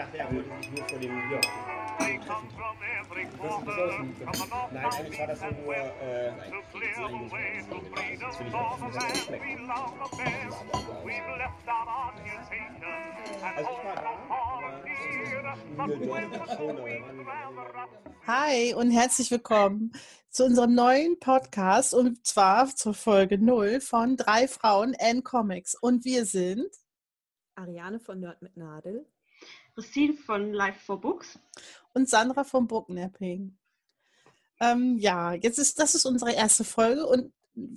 dachte, er wollte sich nur vor dem ja, treffen. Das ist besonders Nein, eigentlich war das nur äh, nein, das finde ich auch das hat geschmeckt. Also ich war da, Hi und herzlich willkommen zu unserem neuen Podcast und zwar zur Folge 0 von drei Frauen N Comics. Und wir sind Ariane von Nerd mit Nadel. Christine von Life for Books. Und Sandra vom Booknapping. Ähm, ja, jetzt ist das ist unsere erste Folge und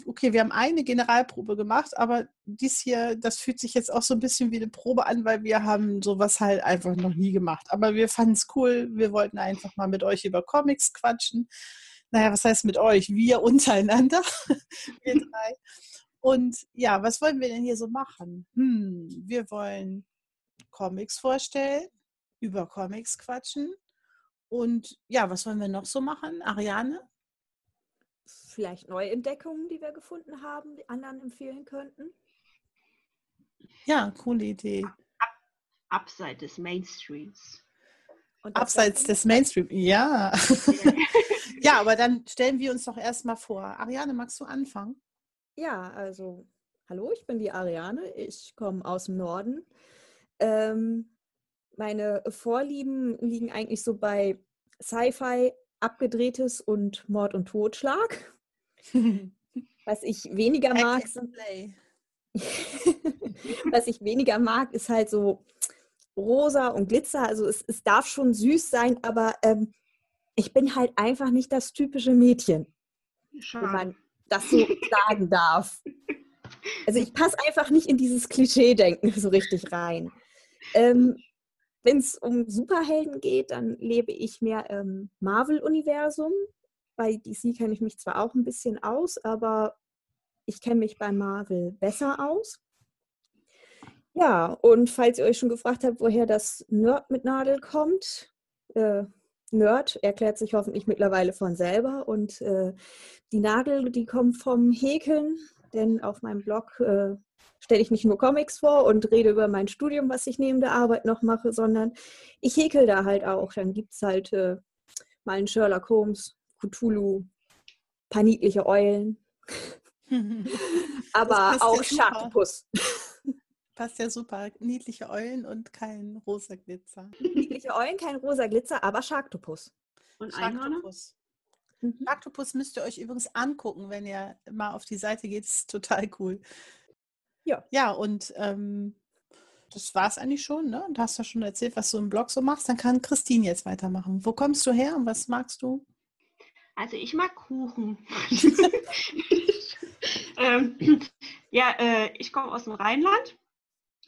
okay, wir haben eine Generalprobe gemacht, aber dies hier, das fühlt sich jetzt auch so ein bisschen wie eine Probe an, weil wir haben sowas halt einfach noch nie gemacht. Aber wir fanden es cool. Wir wollten einfach mal mit euch über Comics quatschen. Naja, was heißt mit euch? Wir untereinander, wir drei. Und ja, was wollen wir denn hier so machen? Hm, wir wollen Comics vorstellen, über Comics quatschen. Und ja, was wollen wir noch so machen? Ariane? Vielleicht Neuentdeckungen, die wir gefunden haben, die anderen empfehlen könnten. Ja, coole Idee. Ab, abseits des Mainstreams. Und Abseits des Mainstreams, ja. ja, aber dann stellen wir uns doch erstmal vor. Ariane, magst du anfangen? Ja, also, hallo, ich bin die Ariane. Ich komme aus dem Norden. Ähm, meine Vorlieben liegen eigentlich so bei Sci-Fi, abgedrehtes und Mord und Totschlag. Was ich weniger mag, was ich weniger mag, ist halt so rosa und Glitzer. Also es, es darf schon süß sein, aber ähm, ich bin halt einfach nicht das typische Mädchen, Schade. wenn man das so sagen darf. Also ich passe einfach nicht in dieses Klischee-Denken so richtig rein. Ähm, Wenn es um Superhelden geht, dann lebe ich mehr im Marvel-Universum. Bei DC kenne ich mich zwar auch ein bisschen aus, aber ich kenne mich bei Marvel besser aus. Ja, und falls ihr euch schon gefragt habt, woher das Nerd mit Nadel kommt, äh, Nerd erklärt sich hoffentlich mittlerweile von selber. Und äh, die Nadel, die kommt vom Häkeln, denn auf meinem Blog äh, stelle ich nicht nur Comics vor und rede über mein Studium, was ich neben der Arbeit noch mache, sondern ich häkel da halt auch. Dann gibt es halt äh, mal einen Sherlock Holmes, Cthulhu, paar niedliche Eulen, aber auch ja. Schaktopus. Passt ja super. Niedliche Eulen und kein rosa Glitzer. Niedliche Eulen, kein rosa Glitzer, aber Schaktopus. Und Einhörner? Sharktopus. Mhm. Sharktopus müsst ihr euch übrigens angucken, wenn ihr mal auf die Seite geht. Das ist total cool. Ja. Ja, und ähm, das war es eigentlich schon, ne? Und hast ja schon erzählt, was du im Blog so machst. Dann kann Christine jetzt weitermachen. Wo kommst du her und was magst du? Also ich mag Kuchen. ähm, ja, äh, ich komme aus dem Rheinland.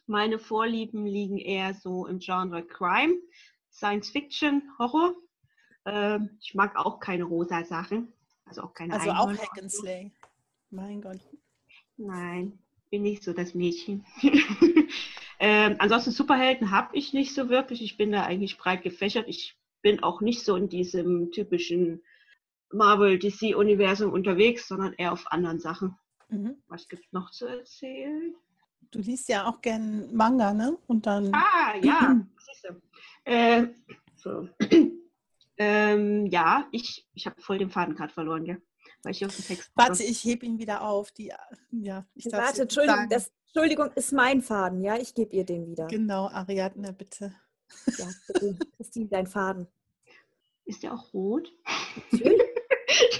Meine Vorlieben liegen eher so im Genre Crime, Science Fiction, Horror. Ähm, ich mag auch keine rosa Sachen. Also auch keine Also auch. Hack and Slay. Mein Gott. Nein, bin nicht so das Mädchen. ähm, ansonsten Superhelden habe ich nicht so wirklich. Ich bin da eigentlich breit gefächert. Ich bin auch nicht so in diesem typischen Marvel-DC-Universum unterwegs, sondern eher auf anderen Sachen. Mhm. Was gibt es noch zu erzählen? Du liest ja auch gern Manga, ne? Und dann. Ah, ja. siehste. Äh, so. ähm, ja, ich, ich habe voll den Faden gerade verloren, ja. Weil ich hier auf den Text Warte, ich heb ihn wieder auf. Die, ja, ich Warte, Entschuldigung, das, Entschuldigung, ist mein Faden, ja? Ich gebe ihr den wieder. Genau, Ariadne, bitte. Ja, bitte, Christine, dein Faden. Ist der auch rot? Natürlich.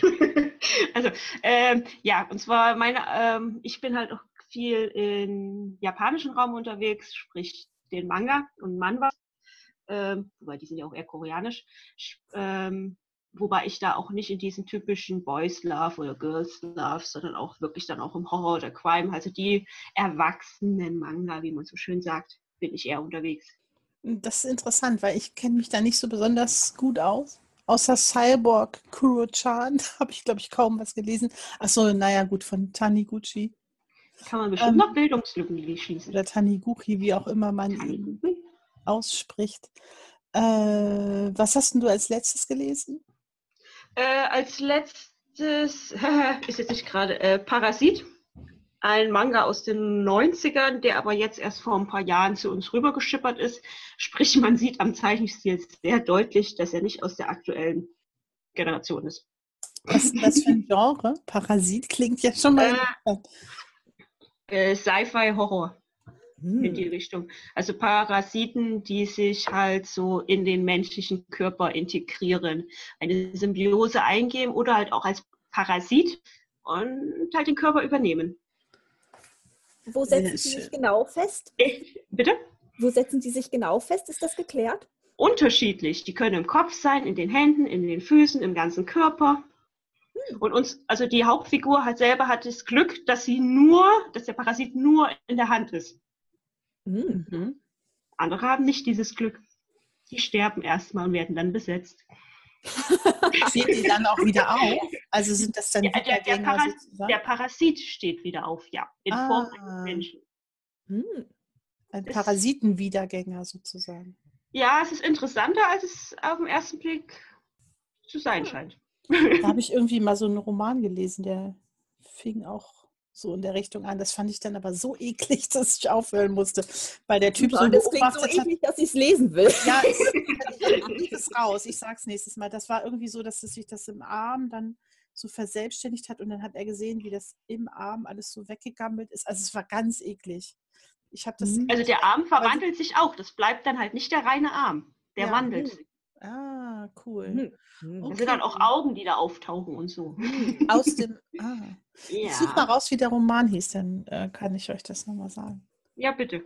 also, ähm, ja, und zwar meine, ähm, ich bin halt auch viel im japanischen Raum unterwegs, sprich den Manga und Manhwa, ähm, wobei die sind ja auch eher koreanisch, Sch- ähm, wobei ich da auch nicht in diesen typischen Boys Love oder Girls Love, sondern auch wirklich dann auch im Horror oder Crime, also die erwachsenen Manga, wie man so schön sagt, bin ich eher unterwegs. Das ist interessant, weil ich kenne mich da nicht so besonders gut aus. Außer Cyborg Kuro-chan habe ich, glaube ich, kaum was gelesen. Achso, naja, gut, von Taniguchi Kann man bestimmt Ähm, noch Bildungslücken schließen. oder Taniguchi, wie auch immer man ihn ausspricht. Äh, was hast denn du als letztes gelesen? Äh, als letztes ist jetzt nicht gerade äh, Parasit. ein Manga aus den 90ern, der aber jetzt erst vor ein paar Jahren zu uns rübergeschippert ist. Sprich, man sieht am Zeichenstil sehr deutlich, dass er nicht aus der aktuellen Generation ist. Was ist das für ein Genre? Parasit klingt ja schon mal. Äh, äh, Sci-Fi-Horror Hm. in die Richtung. Also Parasiten, die sich halt so in den menschlichen Körper integrieren, eine Symbiose eingehen oder halt auch als Parasit und halt den Körper übernehmen. Wo setzen Sie sich genau fest? Ich, bitte? Wo setzen Sie sich genau fest? Ist das geklärt? Unterschiedlich. Die können im Kopf sein, in den Händen, in den Füßen, im ganzen Körper. Und uns, also die Hauptfigur hat selber hat das Glück, dass sie nur, dass der Parasit nur in der Hand ist. Hm. Mhm. Andere haben nicht dieses Glück. Die sterben erstmal und werden dann besetzt. Stehen die dann auch wieder auf? Also sind das dann Ja, der, der, Paras sozusagen? der Parasit steht wieder auf, ja, in Form Ah. eines Menschen. Hm. Ein Parasitenwiedergänger sozusagen. Ja, es ist interessanter, als es auf den ersten Blick zu sein scheint. Da habe ich irgendwie mal so einen Roman gelesen, der fing auch so in der Richtung an. Das fand ich dann aber so eklig, dass ich aufhören musste, weil der Typ so klingt so beobachtet hat. eklig, dass ich es lesen will. Ja, ich, es raus. Ich sag's nächstes Mal. Das war irgendwie so, dass es sich das im Arm dann so verselbstständigt hat und dann hat er gesehen, wie das im Arm alles so weggegammelt ist. Also es war ganz eklig. Ich habe das. Mhm. Also der Arm verwandelt sich auch. Das bleibt dann halt nicht der reine Arm. Der Ja. wandelt. Ah, cool. Hm. Hm. Das Okay. sind dann auch Augen, die da auftauchen und so. Aus dem. Ah. Ich suche mal Ja, raus, wie der Roman hieß, dann äh, kann ich euch das nochmal sagen. ja bitte.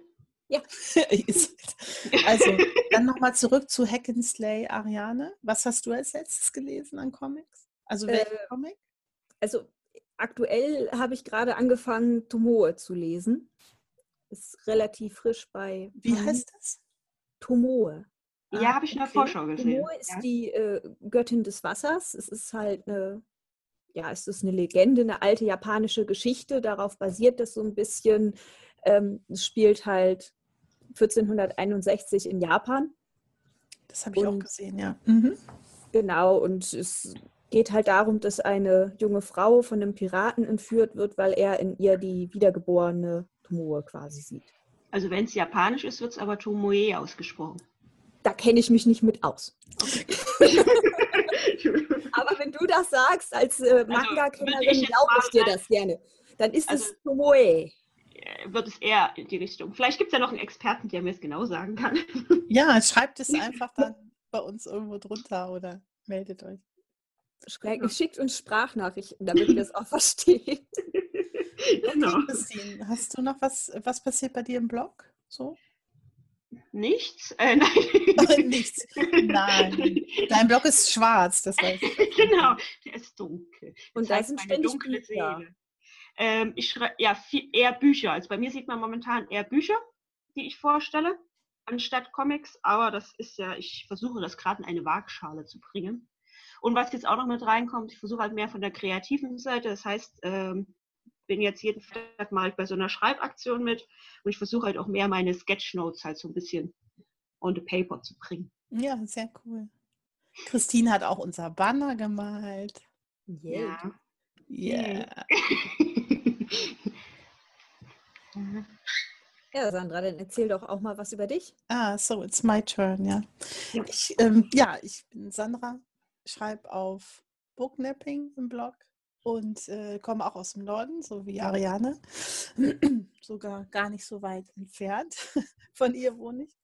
also, dann nochmal zurück zu Hackenslay Ariane. Was hast du als letztes gelesen an Comics? Also welchen Äh, Comic? Also aktuell habe ich gerade angefangen, Tomoe zu lesen. Ist relativ frisch bei Wie heißt das? Tomoe. Ja, habe ich in der okay. Vorschau gesehen. Tomoe ist Ja. die äh, Göttin des Wassers. Es ist halt eine, ja, es ist eine Legende, eine alte japanische Geschichte. Darauf basiert das so ein bisschen. Ähm, es spielt halt 1461 in Japan. Das habe ich auch Und- gesehen, ja. Mhm. Genau, und es geht halt darum, dass eine junge Frau von einem Piraten entführt wird, weil er in ihr die wiedergeborene Tomoe quasi sieht. Also wenn es japanisch ist, wird es aber Tomoe ausgesprochen. Da kenne ich mich nicht mit aus. Aber wenn du das sagst als äh, ich Manga-Kennerin, glaube ich dir das gerne. Dann ist Also- es Tomoe. Äh, wird es eher in die Richtung. Vielleicht gibt es ja noch einen Experten, der mir es genau sagen kann. Ja, schreibt es einfach dann bei uns irgendwo drunter oder meldet euch. Schickt uns Sprachnachrichten, damit wir es auch verstehen. genau. Okay, Christine, hast du noch was, was passiert bei dir im Blog? So? Nichts? Äh, nein. Nichts. Nein. Dein Blog ist schwarz, das weiß ich. genau, der ist dunkel. Und da zeigt sind meine ständig dunkle Bücher. Seele. Ähm, ich schreibe ja viel, eher Bücher. Also bei mir sieht man momentan eher Bücher, die ich vorstelle, anstatt Comics. Aber das ist ja, ich versuche das gerade in eine Waagschale zu bringen. Und was jetzt auch noch mit reinkommt, ich versuche halt mehr von der kreativen Seite. Das heißt, ähm, bin jetzt jeden Freitag mal bei so einer Schreibaktion mit und ich versuche halt auch mehr meine Sketchnotes halt so ein bisschen on the paper zu bringen. Ja, sehr cool. Christine hat auch unser Banner gemalt. Yeah. Yeah. Ja, Sandra, dann erzähl doch auch mal was über dich. Ah, so, it's my turn, ja. Ja. Ich, ähm, ja, ich bin Sandra, schreibe auf Booknapping im Blog und äh, komme auch aus dem Norden, so wie Ariane. Sogar gar nicht so weit entfernt. Von ihr wohne ich.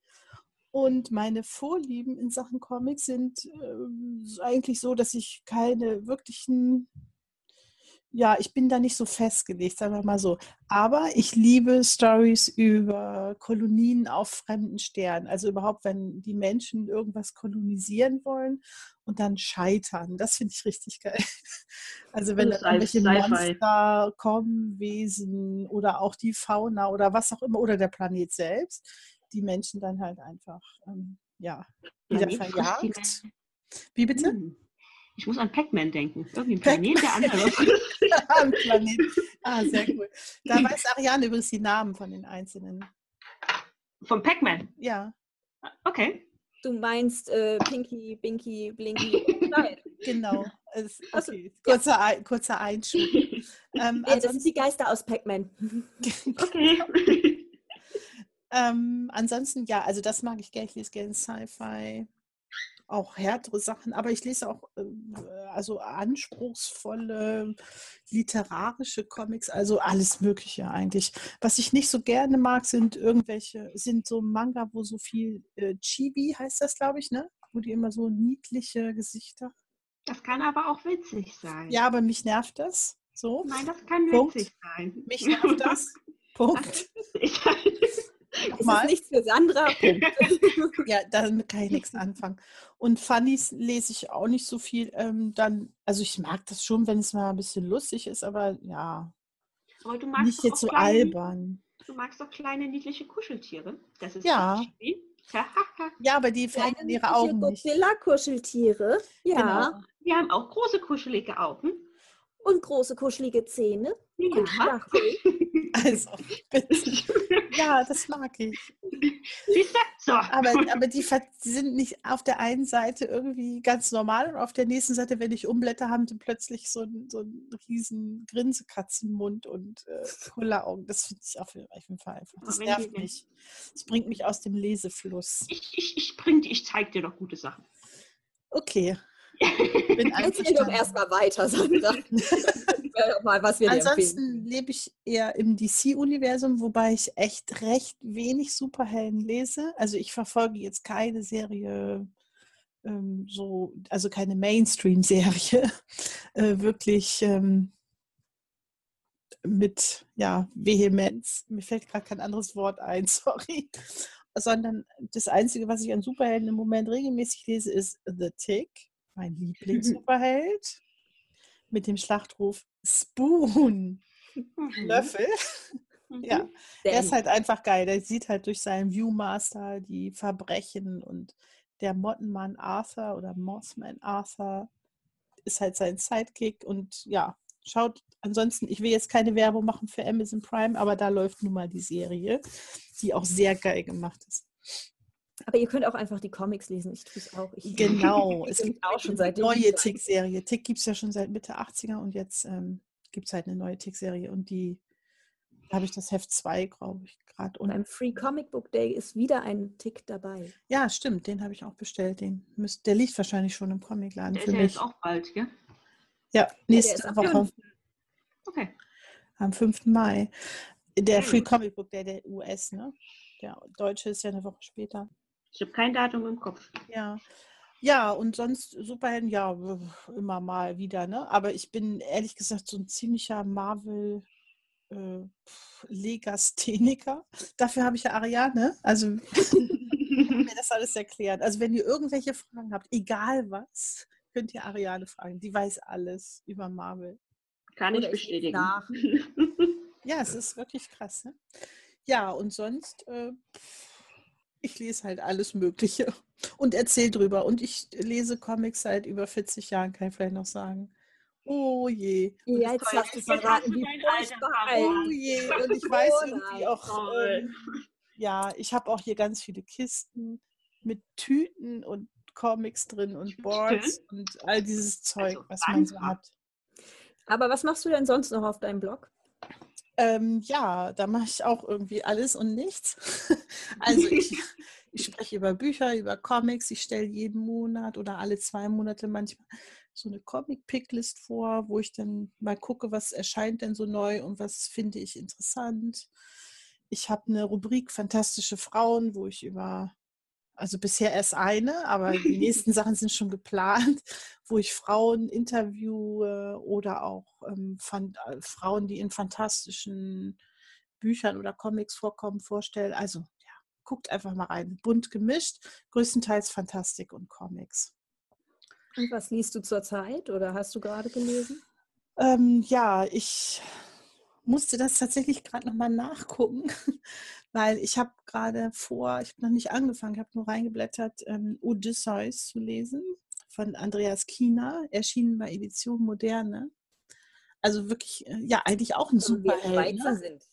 Und meine Vorlieben in Sachen Comics sind ähm, eigentlich so, dass ich keine wirklichen, ja, ich bin da nicht so festgelegt, sagen wir mal so. Aber ich liebe Stories über Kolonien auf fremden Sternen. Also überhaupt, wenn die Menschen irgendwas kolonisieren wollen und dann scheitern. Das finde ich richtig geil. Also wenn dann irgendwelche. Monster kommen, Wesen oder auch die Fauna oder was auch immer oder der Planet selbst, die Menschen dann halt einfach, ähm, ja, wieder verjagt. Wie bitte? Hm. Ich muss an Pac-Man denken. Irgendwie ein Planet, der andere Planet. Ah, sehr cool. Da weiß Ariane übrigens die Namen von den einzelnen. Vom Pac-Man. Ja, Okay. Du meinst äh, Pinky, Binky, Blinky genau. es- Also, okay. ja. kurzer, Ein, kurzer Einschub. Ähm, Ja, das sind die Geister aus Pac-Man. Okay. ähm, ansonsten, ja, also das mag ich gerne. Ich lese gerne Sci-Fi, auch härtere Sachen, aber ich lese auch ähm, also anspruchsvolle literarische Comics, also alles Mögliche eigentlich. Was ich nicht so gerne mag, sind irgendwelche, sind so Manga, wo so viel äh, Chibi heißt das, glaube ich, ne? Wo die immer so niedliche Gesichter. Das kann aber auch witzig sein. Ja, aber mich nervt das. So. Nein, das kann Punkt. witzig sein. Mich nervt das. Punkt. Sein. Es ist nichts für Sandra. Punkt. Ja, damit kann ich nichts anfangen. Und Funnies lese ich auch nicht so viel. Ähm, dann, also ich mag das schon, wenn es mal ein bisschen lustig ist, aber ja, Aber du magst nicht doch jetzt auch so kleine, albern. Du magst doch kleine niedliche Kuscheltiere. Das ist Ja. Hahaha. Ja, aber die verändern ihre Augen nicht. Godzilla-Kuscheltiere. Ja. Genau. Wir haben auch große kuschelige Augen. Und große kuschelige Zähne. Und Ja. Stacheln. Also, bitte. Ja, das mag ich. So. Aber, aber die sind nicht auf der einen Seite irgendwie ganz normal und auf der nächsten Seite, wenn ich umblätter, haben die plötzlich so einen, so einen riesen Grinsekatzenmund und äh, Kulleraugen. Das finde ich auf jeden Fall einfach. Das nervt mich. Das bringt mich aus dem Lesefluss. Ich, ich, ich, bring, ich zeig dir doch gute Sachen. Okay. Bin Erzähl doch erstmal weiter, Sandra. Mal, was wir. Ansonsten lebe ich eher im DC-Universum, wobei ich echt recht wenig Superhelden lese. Also ich verfolge jetzt keine Serie, ähm, so, also keine Mainstream-Serie, äh, wirklich ähm, mit ja, Vehemenz. Mir fällt gerade kein anderes Wort ein, sorry. Sondern das Einzige, was ich an Superhelden im Moment regelmäßig lese, ist The Tick, mein Lieblings-Superheld, mit dem Schlachtruf Spoon. Mhm. Löffel. Mhm. Ja, er ist halt einfach geil. Der sieht halt durch seinen Viewmaster die Verbrechen und der Mottenmann Arthur oder Mossman Arthur ist halt sein Sidekick und ja, schaut. Ansonsten, ich will jetzt keine Werbung machen für Amazon Prime, aber da läuft nun mal die Serie, die auch sehr geil gemacht ist. Aber ihr könnt auch einfach die Comics lesen. Ich tue es auch. Ich, Genau, es gibt auch schon eine seit neue Tick-Serie. Tick gibt es ja schon seit Mitte 80er und jetzt ähm, gibt es halt eine neue Tick-Serie und die habe ich das Heft 2, glaube ich, gerade. Und Beim Free Comic Book Day ist wieder ein Tick dabei. Ja, stimmt, den habe ich auch bestellt. Den müsst, der liegt wahrscheinlich schon im Comicladen Der für ist ja mich. jetzt auch bald, gell? Ja, nächste am Woche, 5.. Okay. am 5. Mai. Der Sehr Free. Comic Book, der, der US, ne? Der deutsche ist ja eine Woche später. Ich habe kein Datum im Kopf. Ja. Ja, und sonst Superhelden, ja, immer mal wieder, ne? Aber ich bin ehrlich gesagt so ein ziemlicher Marvel äh, Legastheniker. Dafür habe ich ja Ariane. Also mir das alles erklärt. Also wenn ihr irgendwelche Fragen habt, egal was, könnt ihr Ariane fragen. Die weiß alles über Marvel. Kann ich Oder ich bestätigen. nach. Ja, es ist wirklich krass. Ne? Ja, und sonst, äh, ich lese halt alles Mögliche und erzähle drüber. Und ich lese Comics seit über 40 Jahren, kann ich vielleicht noch sagen. Oh je. Und Ja, jetzt hast du verraten, wie furchtbar. Oh je. Und ich weiß irgendwie auch, ähm, ja, ich habe auch hier ganz viele Kisten mit Tüten und Comics drin und? Boards und all dieses Zeug, Also was man so hat. Aber was machst du denn sonst noch auf deinem Blog? Ähm, ja, da mache ich auch irgendwie alles und nichts. Also ich, ich spreche über Bücher, über Comics. Ich stelle jeden Monat oder alle zwei Monate manchmal so eine Comic-Picklist vor, wo ich dann mal gucke, was erscheint denn so neu und was finde ich interessant. Ich habe eine Rubrik Fantastische Frauen, wo ich über, also bisher erst eine, aber die nächsten Sachen sind schon geplant, wo ich Frauen interviewe oder auch ähm, fan äh, Frauen, die in fantastischen Büchern oder Comics vorkommen, vorstelle. Also ja, guckt einfach mal rein. Bunt gemischt, größtenteils Fantastik und Comics. Und was liest du zurzeit oder hast du gerade gelesen? Ähm, ja, ich musste das tatsächlich gerade nochmal nachgucken, weil ich habe gerade vor, ich habe noch nicht angefangen, ich habe nur reingeblättert, ähm, Odysseus zu lesen von Andreas Kiener, erschienen bei Edition Moderne. Also wirklich, äh, ja, eigentlich auch ein Also wir Superheld. Ne? sind.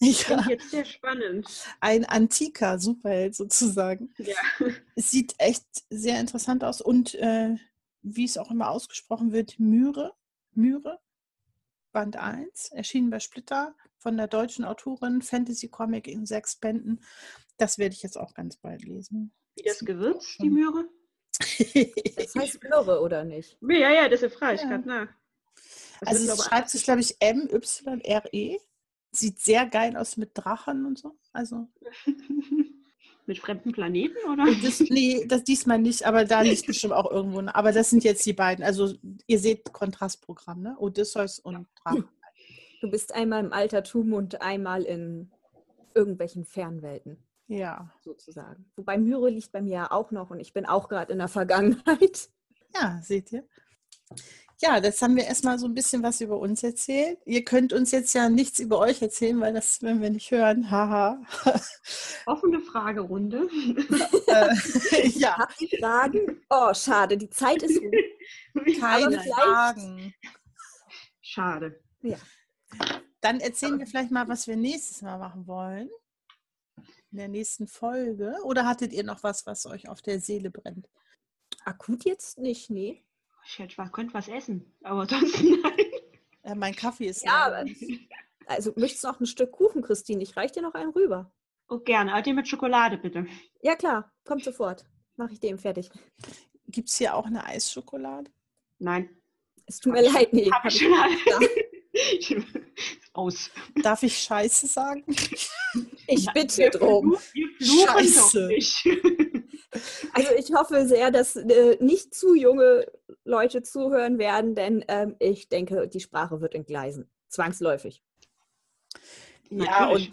Finde Ja, ich jetzt sehr spannend. ein antiker Superheld sozusagen. Ja. Es sieht echt sehr interessant aus und äh, wie es auch immer ausgesprochen wird, Myre. Myre, Band 1, erschienen bei Splitter von der deutschen Autorin, Fantasy Comic in sechs Bänden. Das werde ich jetzt auch ganz bald lesen. Wie das Gewürz, die Möhre? Das heißt Möhre, oder nicht? Ja, ja, das ist frei, ich Ja. gerade nach. Das Also es glaube schreibt sich, glaube ich, M-Y-R-E. Sieht sehr geil aus mit Drachen und so. Also Mit fremden Planeten, oder? das, nee, das diesmal nicht, aber da liegt bestimmt auch irgendwo. ne? Aber das sind jetzt die beiden. Also ihr seht Kontrastprogramm, ne? Odysseus und Drachen. Du bist einmal im Altertum und einmal in irgendwelchen Fernwelten, Ja. sozusagen. Wobei Myre liegt bei mir ja auch noch und ich bin auch gerade in der Vergangenheit. Ja, seht ihr. Ja, jetzt haben wir erstmal so ein bisschen was über uns erzählt. Ihr könnt uns jetzt ja nichts über euch erzählen, weil das werden wir nicht hören. Haha. Offene Fragerunde. äh, ja, Habt ihr Fragen? Oh, schade, die Zeit ist rum. keine Fragen. Schade. Dann erzählen wir vielleicht mal, was wir nächstes Mal machen wollen. In der nächsten Folge. Oder hattet ihr noch was, was euch auf der Seele brennt? Akut jetzt nicht, nee. Ich hätte, was- könnte was essen, aber sonst nein. Äh, mein Kaffee ist Ja, aber- Also möchtest du noch ein Stück Kuchen, Christine? Ich reich dir noch einen rüber. Oh, gerne. Aber den mit Schokolade, bitte. Ja, klar, kommt sofort. Mache ich dem fertig. Gibt es hier auch eine Eisschokolade? Nein. Es tut mir leid, nee. Hab ich schon. Aus. Darf ich Scheiße sagen? Ich Na, bitte wir drum. fluch- Wir Scheiße. Also ich hoffe sehr, dass äh, nicht zu junge Leute zuhören werden, denn ähm, ich denke, die Sprache wird entgleisen. Zwangsläufig. Ja, Natürlich.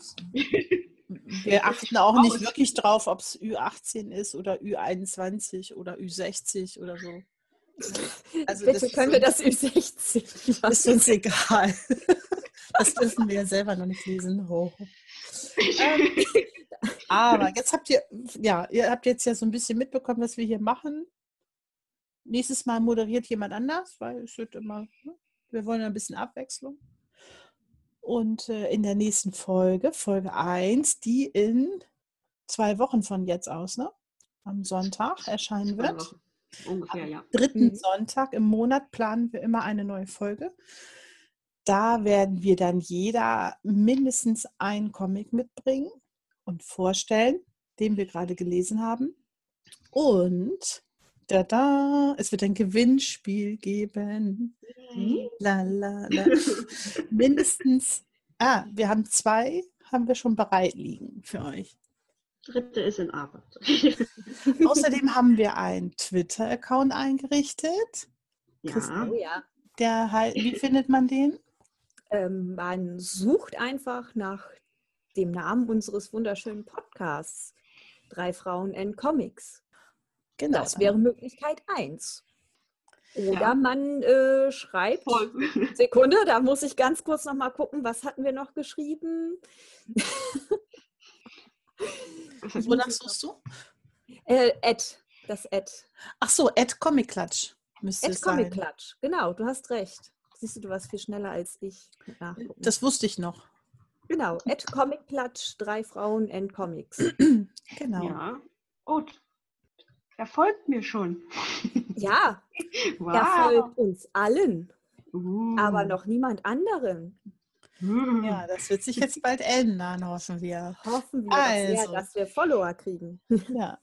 und wir achten auch nicht wirklich drauf, ob es Ü18 ist oder Ü21 oder Ü60 oder so. Also Bitte ist können wir das Ü60 ist lassen. uns egal. Das dürfen wir ja selber noch nicht lesen. Ho. Ähm, aber jetzt habt ihr, ja, ihr habt jetzt ja so ein bisschen mitbekommen, was wir hier machen. Nächstes Mal moderiert jemand anders, weil es wird immer, ne? wir wollen ein bisschen Abwechslung. Und äh, in der nächsten Folge, Folge 1, die in zwei Wochen von jetzt aus, ne? Am Sonntag erscheinen wird Ungefähr, ja. dritten Mhm. Sonntag im Monat planen wir immer eine neue Folge. Da werden wir dann jeder mindestens einen Comic mitbringen und vorstellen, den wir gerade gelesen haben. Und da, da, es wird ein Gewinnspiel geben. La, la, la. Mindestens, ah, wir haben zwei, haben wir schon bereit liegen für euch. Dritte ist in Arbeit. Außerdem haben wir einen Twitter-Account eingerichtet. ja. Oh ja. Der, hei- wie findet man den? Ähm, man sucht einfach nach dem Namen unseres wunderschönen Podcasts. Drei Frauen and Comics. Genau. Das wäre Möglichkeit 1. Oder Ja. man äh, schreibt, Voll. Sekunde, da muss ich ganz kurz noch mal gucken, was hatten wir noch geschrieben? Wonach suchst du? Äh, Ad, das Ad. Ach so, Ed Comic Klatsch müsste Ad es sein. Comic Klatsch, genau, du hast recht. Siehst du, du warst viel schneller als ich. Nachgucken. Das wusste ich noch. genau, Ad Comic Klatsch, drei Frauen and Comics. Genau. Ja. Gut. Er folgt mir schon. Ja, Wow. er folgt uns allen, Uh. aber noch niemand anderen. Uh. Ja, das wird sich jetzt bald ändern, hoffen wir. Hoffen wir, dass, wir, Also. dass wir Follower kriegen. Ja.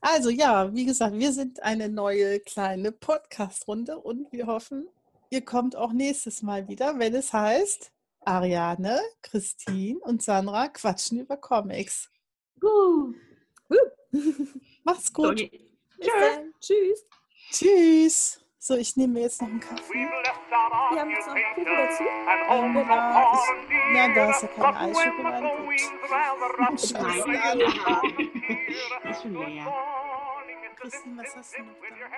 Also ja, wie gesagt, wir sind eine neue kleine Podcast-Runde und wir hoffen, ihr kommt auch nächstes Mal wieder, wenn es heißt, Ariane, Christine und Sandra quatschen über Comics. Uh. Macht's gut. Tschüss. Tschüss. So, ich nehme mir jetzt noch einen Kaffee. Wir haben jetzt noch einen Kuchen dazu. Ähm, ja, ich, ja, da ist ja keine Eisschokolade. Gut. Scheiße. Ist schon leer. Christine, was hast du noch da?